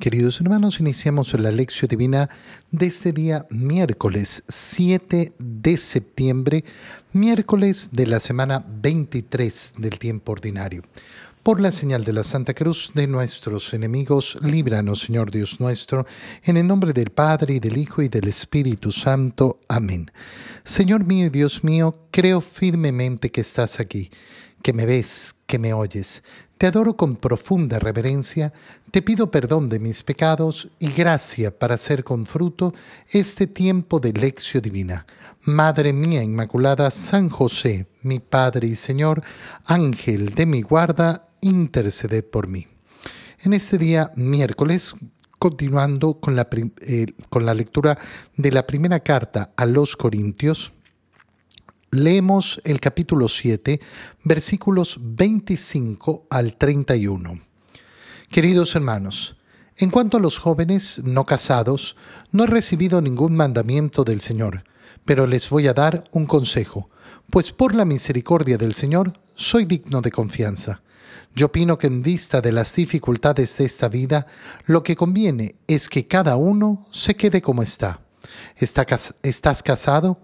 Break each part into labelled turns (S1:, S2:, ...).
S1: Queridos hermanos, iniciamos la lección divina de este día miércoles 7 de septiembre, miércoles de la semana 23 del tiempo ordinario. Por la señal de la Santa Cruz de nuestros enemigos, líbranos, Señor Dios nuestro, en el nombre del Padre, y del Hijo, y del Espíritu Santo. Amén. Señor mío y Dios mío, creo firmemente que estás aquí, que me ves, que me oyes. Te adoro con profunda reverencia, te pido perdón de mis pecados y gracia para hacer con fruto este tiempo de lección divina. Madre mía Inmaculada, San José, mi Padre y Señor, Ángel de mi guarda, interceded por mí. En este día miércoles, continuando con la, eh, con la lectura de la primera carta a los Corintios, Leemos el capítulo 7, versículos 25 al 31. Queridos hermanos, en cuanto a los jóvenes no casados, no he recibido ningún mandamiento del Señor, pero les voy a dar un consejo, pues por la misericordia del Señor soy digno de confianza. Yo opino que en vista de las dificultades de esta vida, lo que conviene es que cada uno se quede como está. ¿Estás casado?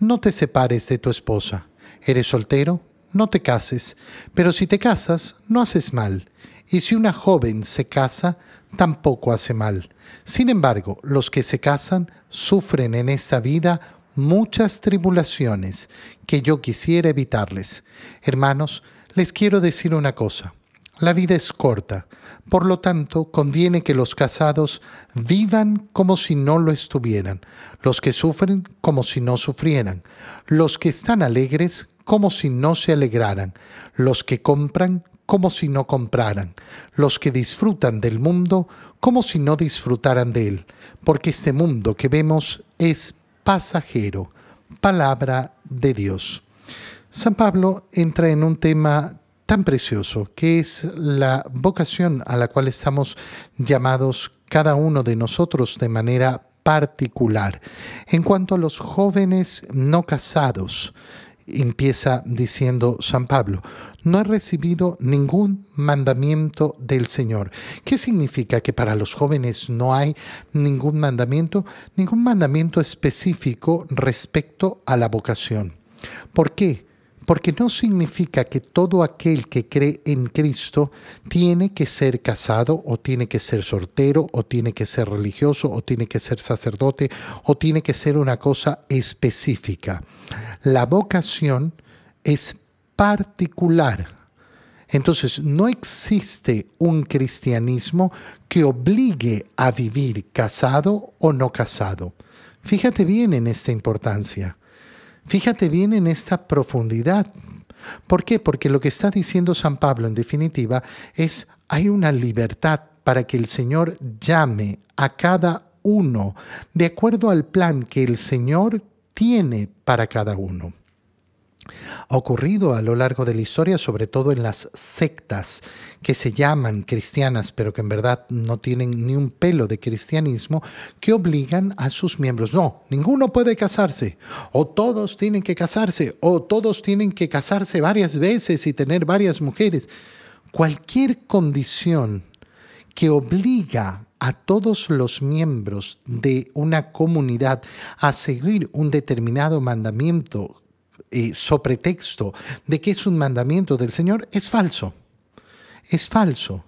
S1: No te separes de tu esposa. ¿Eres soltero? No te cases. Pero si te casas, no haces mal. Y si una joven se casa, tampoco hace mal. Sin embargo, los que se casan sufren en esta vida muchas tribulaciones que yo quisiera evitarles. Hermanos, les quiero decir una cosa. La vida es corta, por lo tanto conviene que los casados vivan como si no lo estuvieran, los que sufren como si no sufrieran, los que están alegres como si no se alegraran, los que compran como si no compraran, los que disfrutan del mundo como si no disfrutaran de él, porque este mundo que vemos es pasajero, palabra de Dios. San Pablo entra en un tema tan precioso, que es la vocación a la cual estamos llamados cada uno de nosotros de manera particular. En cuanto a los jóvenes no casados, empieza diciendo San Pablo, no he recibido ningún mandamiento del Señor. ¿Qué significa que para los jóvenes no hay ningún mandamiento? Ningún mandamiento específico respecto a la vocación. ¿Por qué? Porque no significa que todo aquel que cree en Cristo tiene que ser casado o tiene que ser soltero o tiene que ser religioso o tiene que ser sacerdote o tiene que ser una cosa específica. La vocación es particular. Entonces, no existe un cristianismo que obligue a vivir casado o no casado. Fíjate bien en esta importancia. Fíjate bien en esta profundidad. ¿Por qué? Porque lo que está diciendo San Pablo en definitiva es hay una libertad para que el Señor llame a cada uno de acuerdo al plan que el Señor tiene para cada uno ha ocurrido a lo largo de la historia, sobre todo en las sectas que se llaman cristianas, pero que en verdad no tienen ni un pelo de cristianismo, que obligan a sus miembros, no, ninguno puede casarse, o todos tienen que casarse, o todos tienen que casarse varias veces y tener varias mujeres. Cualquier condición que obliga a todos los miembros de una comunidad a seguir un determinado mandamiento eh, sobre texto de que es un mandamiento del Señor es falso. Es falso.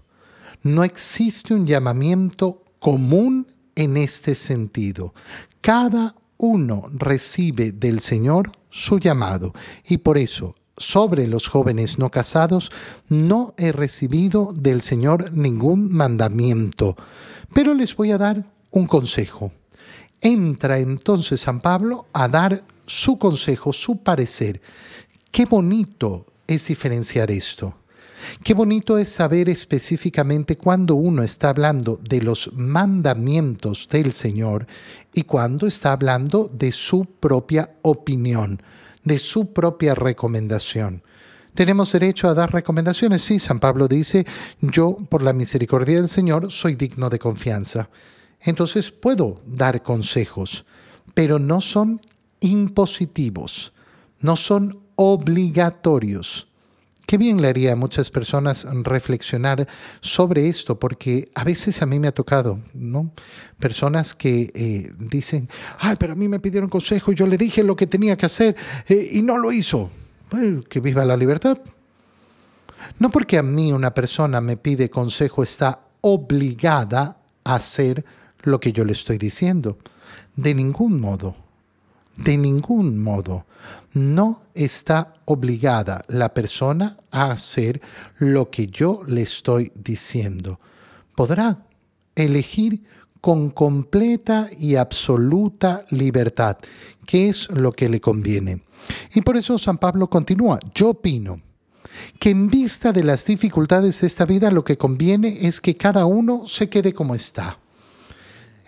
S1: No existe un llamamiento común en este sentido. Cada uno recibe del Señor su llamado y por eso sobre los jóvenes no casados no he recibido del Señor ningún mandamiento. Pero les voy a dar un consejo. Entra entonces San Pablo a dar su consejo, su parecer. Qué bonito es diferenciar esto. Qué bonito es saber específicamente cuando uno está hablando de los mandamientos del Señor y cuando está hablando de su propia opinión, de su propia recomendación. ¿Tenemos derecho a dar recomendaciones? Sí, San Pablo dice, yo por la misericordia del Señor soy digno de confianza. Entonces puedo dar consejos, pero no son impositivos, no son obligatorios. Qué bien le haría a muchas personas reflexionar sobre esto, porque a veces a mí me ha tocado, ¿no? Personas que eh, dicen, ay, pero a mí me pidieron consejo yo le dije lo que tenía que hacer eh, y no lo hizo. que viva la libertad. No porque a mí una persona me pide consejo está obligada a hacer lo que yo le estoy diciendo. De ningún modo. De ningún modo. No está obligada la persona a hacer lo que yo le estoy diciendo. Podrá elegir con completa y absoluta libertad qué es lo que le conviene. Y por eso San Pablo continúa, yo opino que en vista de las dificultades de esta vida lo que conviene es que cada uno se quede como está.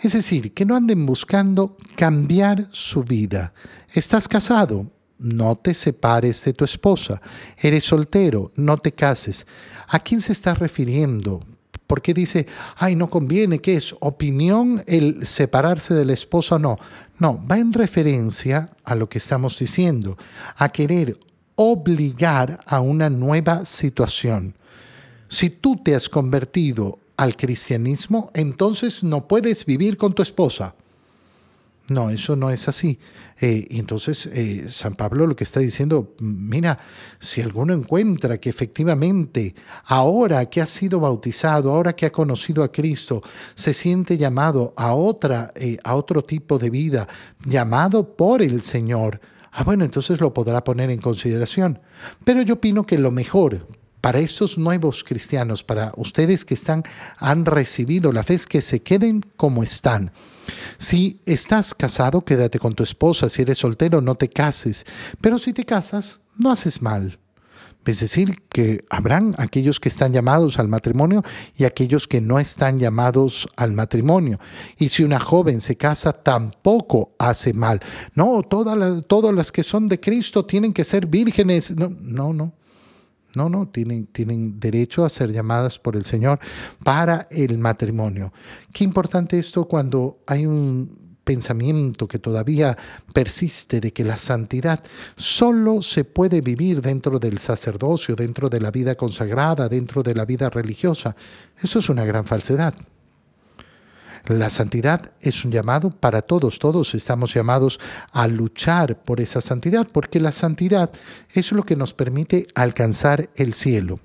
S1: Es decir, que no anden buscando cambiar su vida. Estás casado, no te separes de tu esposa. Eres soltero, no te cases. ¿A quién se está refiriendo? ¿Por qué dice, ay, no conviene? ¿Qué es? ¿Opinión el separarse de la esposa o no? No, va en referencia a lo que estamos diciendo, a querer obligar a una nueva situación. Si tú te has convertido al cristianismo, entonces no puedes vivir con tu esposa. No, eso no es así. Eh, y entonces eh, San Pablo lo que está diciendo, mira, si alguno encuentra que efectivamente ahora que ha sido bautizado, ahora que ha conocido a Cristo, se siente llamado a otra, eh, a otro tipo de vida, llamado por el Señor, ah, bueno, entonces lo podrá poner en consideración. Pero yo opino que lo mejor para estos nuevos cristianos, para ustedes que están, han recibido la fe, es que se queden como están. Si estás casado, quédate con tu esposa. Si eres soltero, no te cases. Pero si te casas, no haces mal. Es decir, que habrán aquellos que están llamados al matrimonio y aquellos que no están llamados al matrimonio. Y si una joven se casa, tampoco hace mal. No, todas las, todas las que son de Cristo tienen que ser vírgenes. No, no, no. No, no, tienen, tienen derecho a ser llamadas por el Señor para el matrimonio. Qué importante esto cuando hay un pensamiento que todavía persiste de que la santidad solo se puede vivir dentro del sacerdocio, dentro de la vida consagrada, dentro de la vida religiosa. Eso es una gran falsedad. La santidad es un llamado para todos, todos estamos llamados a luchar por esa santidad, porque la santidad es lo que nos permite alcanzar el cielo.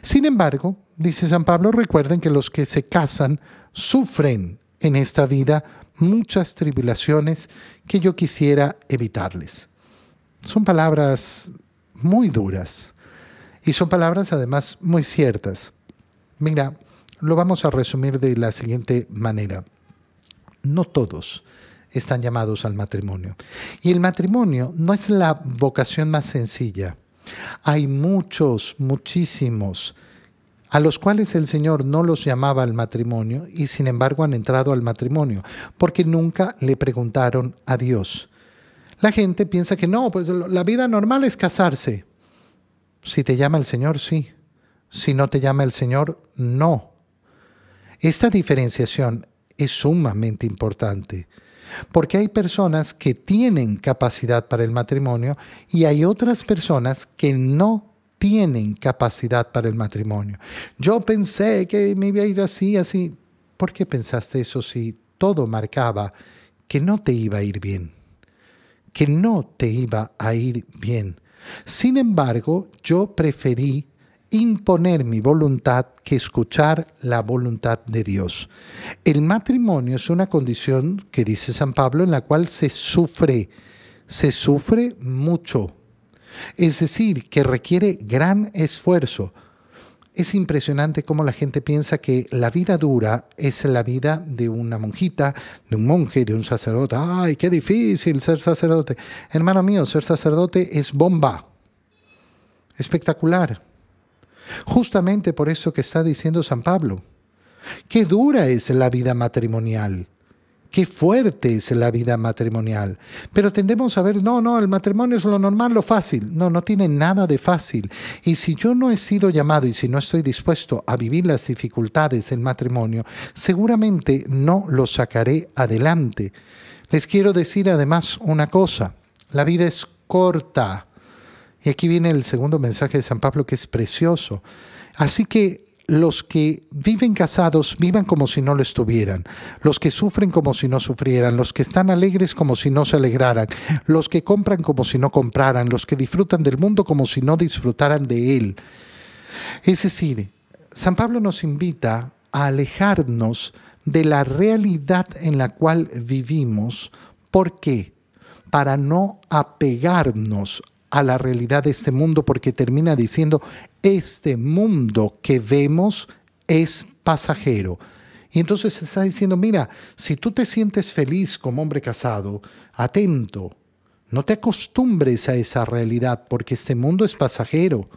S1: Sin embargo, dice San Pablo, recuerden que los que se casan sufren en esta vida muchas tribulaciones que yo quisiera evitarles. Son palabras muy duras y son palabras además muy ciertas. Mira, lo vamos a resumir de la siguiente manera. No todos están llamados al matrimonio. Y el matrimonio no es la vocación más sencilla. Hay muchos, muchísimos, a los cuales el Señor no los llamaba al matrimonio y sin embargo han entrado al matrimonio, porque nunca le preguntaron a Dios. La gente piensa que no, pues la vida normal es casarse. Si te llama el Señor, sí. Si no te llama el Señor, no. Esta diferenciación es sumamente importante porque hay personas que tienen capacidad para el matrimonio y hay otras personas que no tienen capacidad para el matrimonio. Yo pensé que me iba a ir así, así. ¿Por qué pensaste eso si todo marcaba que no te iba a ir bien? Que no te iba a ir bien. Sin embargo, yo preferí imponer mi voluntad que escuchar la voluntad de Dios. El matrimonio es una condición que dice San Pablo en la cual se sufre, se sufre mucho. Es decir, que requiere gran esfuerzo. Es impresionante cómo la gente piensa que la vida dura es la vida de una monjita, de un monje, de un sacerdote. ¡Ay, qué difícil ser sacerdote! Hermano mío, ser sacerdote es bomba. Espectacular. Justamente por eso que está diciendo San Pablo. Qué dura es la vida matrimonial. Qué fuerte es la vida matrimonial. Pero tendemos a ver, no, no, el matrimonio es lo normal, lo fácil. No, no tiene nada de fácil. Y si yo no he sido llamado y si no estoy dispuesto a vivir las dificultades del matrimonio, seguramente no lo sacaré adelante. Les quiero decir además una cosa, la vida es corta Y aquí viene el segundo mensaje de San Pablo que es precioso. Así que los que viven casados vivan como si no lo estuvieran, los que sufren como si no sufrieran, los que están alegres como si no se alegraran, los que compran como si no compraran, los que disfrutan del mundo como si no disfrutaran de él. Es decir, San Pablo nos invita a alejarnos de la realidad en la cual vivimos. ¿Por qué? Para no apegarnos a la realidad de este mundo, porque termina diciendo, este mundo que vemos es pasajero. Y entonces está diciendo, mira, si tú te sientes feliz como hombre casado, atento, no te acostumbres a esa realidad, porque este mundo es pasajero.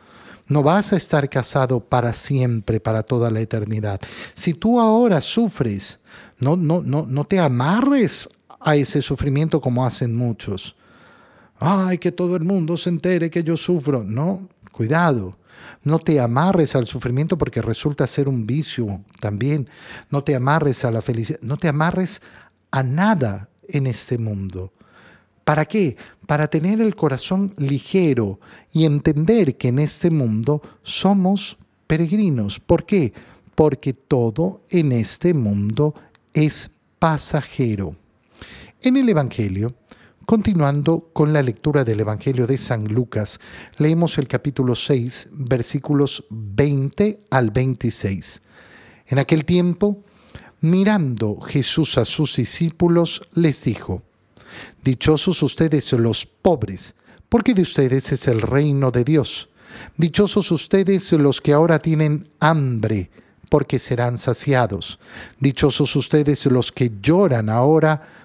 S1: No vas a estar casado para siempre, para toda la eternidad. Si tú ahora sufres, no, no, no, no te amarres a ese sufrimiento como hacen muchos. Ay, que todo el mundo se entere que yo sufro. No, cuidado. No te amarres al sufrimiento porque resulta ser un vicio también. No te amarres a la felicidad. No te amarres a nada en este mundo. ¿Para qué? Para tener el corazón ligero y entender que en este mundo somos peregrinos. ¿Por qué? Porque todo en este mundo es pasajero. En el Evangelio, Continuando con la lectura del Evangelio de San Lucas, leemos el capítulo 6, versículos 20 al 26. En aquel tiempo, mirando Jesús a sus discípulos, les dijo, Dichosos ustedes los pobres, porque de ustedes es el reino de Dios. Dichosos ustedes los que ahora tienen hambre, porque serán saciados. Dichosos ustedes los que lloran ahora,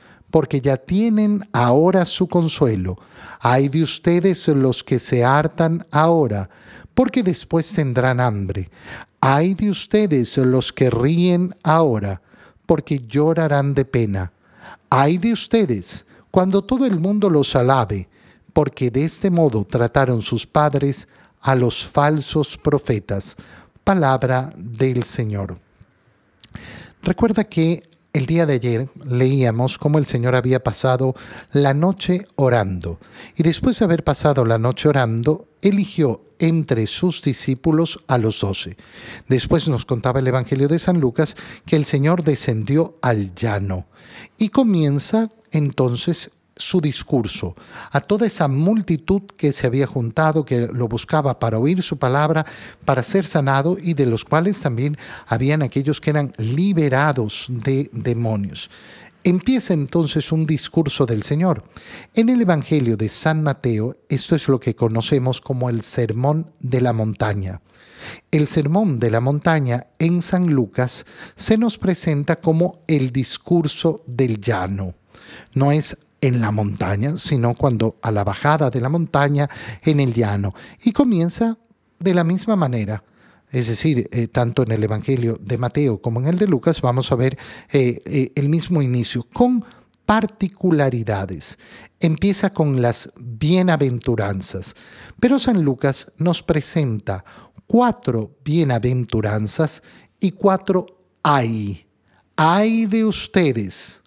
S1: porque ya tienen ahora su consuelo. Hay de ustedes los que se hartan ahora, porque después tendrán hambre. Hay de ustedes los que ríen ahora, porque llorarán de pena. Hay de ustedes cuando todo el mundo los alabe, porque de este modo trataron sus padres a los falsos profetas. Palabra del Señor. Recuerda que el día de ayer leíamos cómo el Señor había pasado la noche orando y después de haber pasado la noche orando, eligió entre sus discípulos a los doce. Después nos contaba el Evangelio de San Lucas que el Señor descendió al llano y comienza entonces su discurso, a toda esa multitud que se había juntado, que lo buscaba para oír su palabra, para ser sanado y de los cuales también habían aquellos que eran liberados de demonios. Empieza entonces un discurso del Señor. En el Evangelio de San Mateo, esto es lo que conocemos como el Sermón de la Montaña. El Sermón de la Montaña en San Lucas se nos presenta como el discurso del llano. No es en la montaña, sino cuando a la bajada de la montaña en el llano. Y comienza de la misma manera. Es decir, eh, tanto en el Evangelio de Mateo como en el de Lucas vamos a ver eh, eh, el mismo inicio, con particularidades. Empieza con las bienaventuranzas, pero San Lucas nos presenta cuatro bienaventuranzas y cuatro ay. Ay de ustedes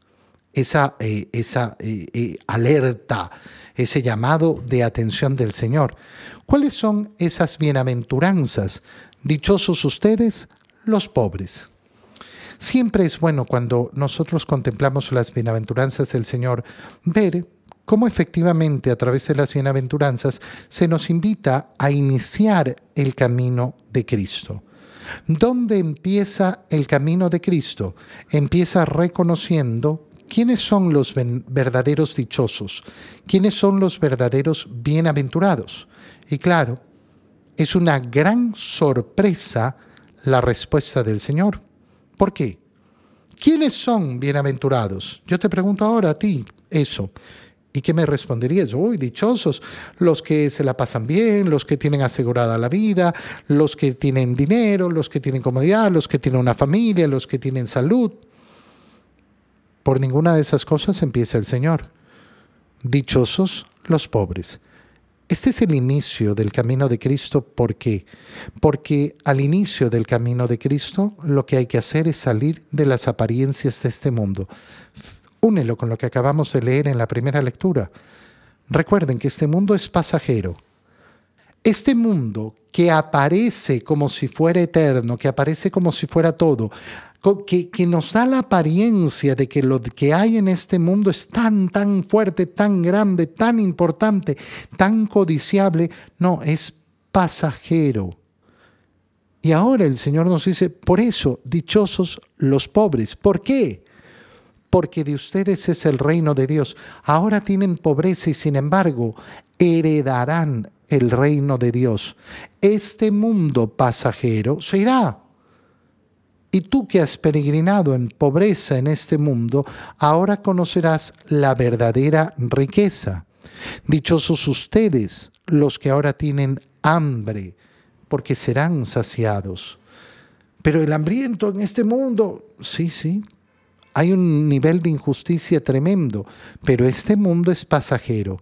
S1: esa, eh, esa eh, eh, alerta, ese llamado de atención del Señor. ¿Cuáles son esas bienaventuranzas? Dichosos ustedes, los pobres. Siempre es bueno cuando nosotros contemplamos las bienaventuranzas del Señor ver cómo efectivamente a través de las bienaventuranzas se nos invita a iniciar el camino de Cristo. ¿Dónde empieza el camino de Cristo? Empieza reconociendo ¿Quiénes son los verdaderos dichosos? ¿Quiénes son los verdaderos bienaventurados? Y claro, es una gran sorpresa la respuesta del Señor. ¿Por qué? ¿Quiénes son bienaventurados? Yo te pregunto ahora a ti eso. ¿Y qué me responderías? Uy, dichosos, los que se la pasan bien, los que tienen asegurada la vida, los que tienen dinero, los que tienen comodidad, los que tienen una familia, los que tienen salud. Por ninguna de esas cosas empieza el Señor. Dichosos los pobres. Este es el inicio del camino de Cristo. ¿Por qué? Porque al inicio del camino de Cristo lo que hay que hacer es salir de las apariencias de este mundo. Únelo con lo que acabamos de leer en la primera lectura. Recuerden que este mundo es pasajero. Este mundo que aparece como si fuera eterno, que aparece como si fuera todo, que, nos da la apariencia de que lo que hay en este mundo es tan, tan fuerte, tan grande, tan importante, tan codiciable, no, es pasajero. Y ahora el Señor nos dice, por eso, dichosos los pobres. ¿Por qué? Porque de ustedes es el reino de Dios. Ahora tienen pobreza y sin embargo heredarán el reino de Dios. Este mundo pasajero se irá y tú que has peregrinado en pobreza en este mundo, ahora conocerás la verdadera riqueza. Dichosos ustedes, los que ahora tienen hambre, porque serán saciados. Pero el hambriento en este mundo, sí, sí, hay un nivel de injusticia tremendo, pero este mundo es pasajero.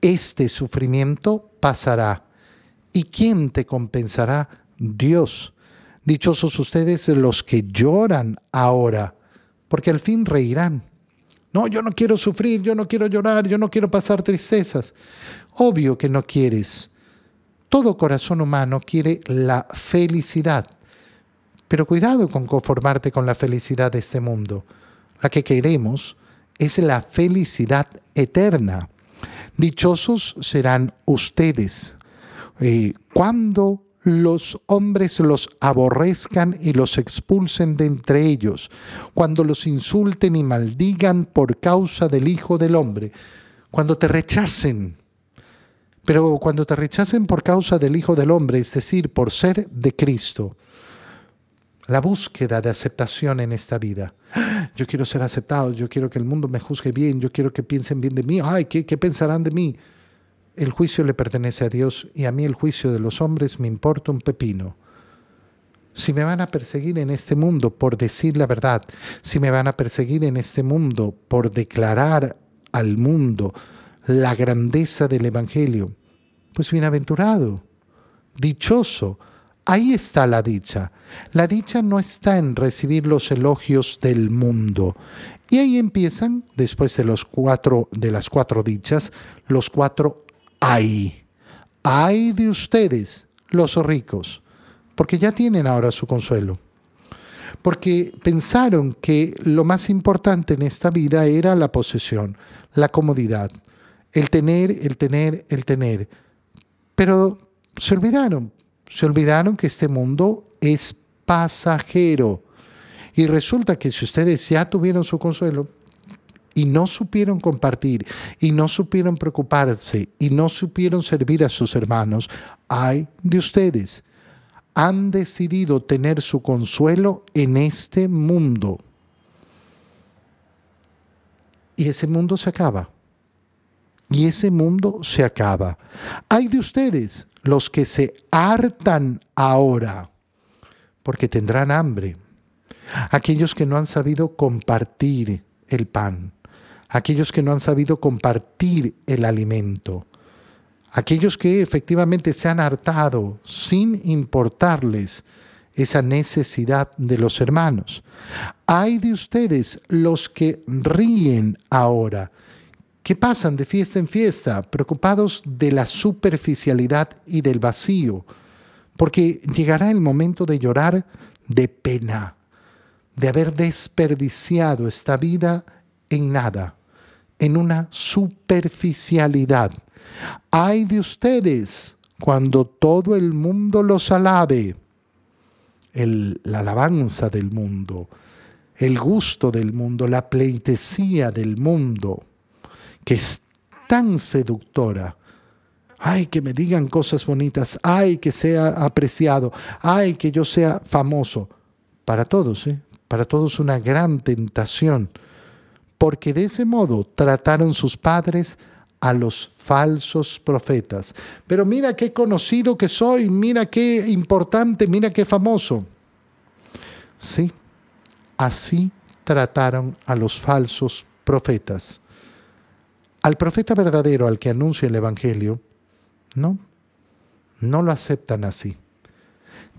S1: Este sufrimiento pasará. ¿Y quién te compensará? Dios Dichosos ustedes los que lloran ahora, porque al fin reirán. No, yo no quiero sufrir, yo no quiero llorar, yo no quiero pasar tristezas. Obvio que no quieres. Todo corazón humano quiere la felicidad. Pero cuidado con conformarte con la felicidad de este mundo. La que queremos es la felicidad eterna. Dichosos serán ustedes. Eh, cuando los hombres los aborrezcan y los expulsen de entre ellos, cuando los insulten y maldigan por causa del Hijo del Hombre, cuando te rechacen. Pero cuando te rechacen por causa del Hijo del Hombre, es decir, por ser de Cristo, la búsqueda de aceptación en esta vida. Yo quiero ser aceptado, yo quiero que el mundo me juzgue bien, yo quiero que piensen bien de mí. Ay, ¿qué, qué pensarán de mí? El juicio le pertenece a Dios y a mí el juicio de los hombres me importa un pepino. Si me van a perseguir en este mundo por decir la verdad, si me van a perseguir en este mundo por declarar al mundo la grandeza del Evangelio, pues bienaventurado, dichoso, ahí está la dicha. La dicha no está en recibir los elogios del mundo. Y ahí empiezan, después de los cuatro, de las cuatro dichas, los cuatro ay, ay de ustedes, los ricos, porque ya tienen ahora su consuelo. Porque pensaron que lo más importante en esta vida era la posesión, la comodidad, el tener, el tener, el tener. Pero se olvidaron, se olvidaron que este mundo es pasajero. Y resulta que si ustedes ya tuvieron su consuelo, y no supieron compartir y no supieron preocuparse y no supieron servir a sus hermanos, ay de ustedes. Han decidido tener su consuelo en este mundo. Y ese mundo se acaba. Y ese mundo se acaba. Hay de ustedes los que se hartan ahora, porque tendrán hambre. Aquellos que no han sabido compartir el pan aquellos que no han sabido compartir el alimento, aquellos que efectivamente se han hartado sin importarles esa necesidad de los hermanos. Hay de ustedes los que ríen ahora, que pasan de fiesta en fiesta, preocupados de la superficialidad y del vacío, porque llegará el momento de llorar de pena, de haber desperdiciado esta vida en nada en una superficialidad. Ay de ustedes cuando todo el mundo los alabe, la alabanza del mundo, el gusto del mundo, la pleitesía del mundo, que es tan seductora. Ay, que me digan cosas bonitas, ay, que sea apreciado, ay, que yo sea famoso. Para todos, ¿eh? para todos una gran tentación porque de ese modo trataron sus padres a los falsos profetas. Pero mira qué conocido que soy, mira qué importante, mira qué famoso. Sí, así trataron a los falsos profetas. Al profeta verdadero al que anuncia el Evangelio, no, no lo aceptan así.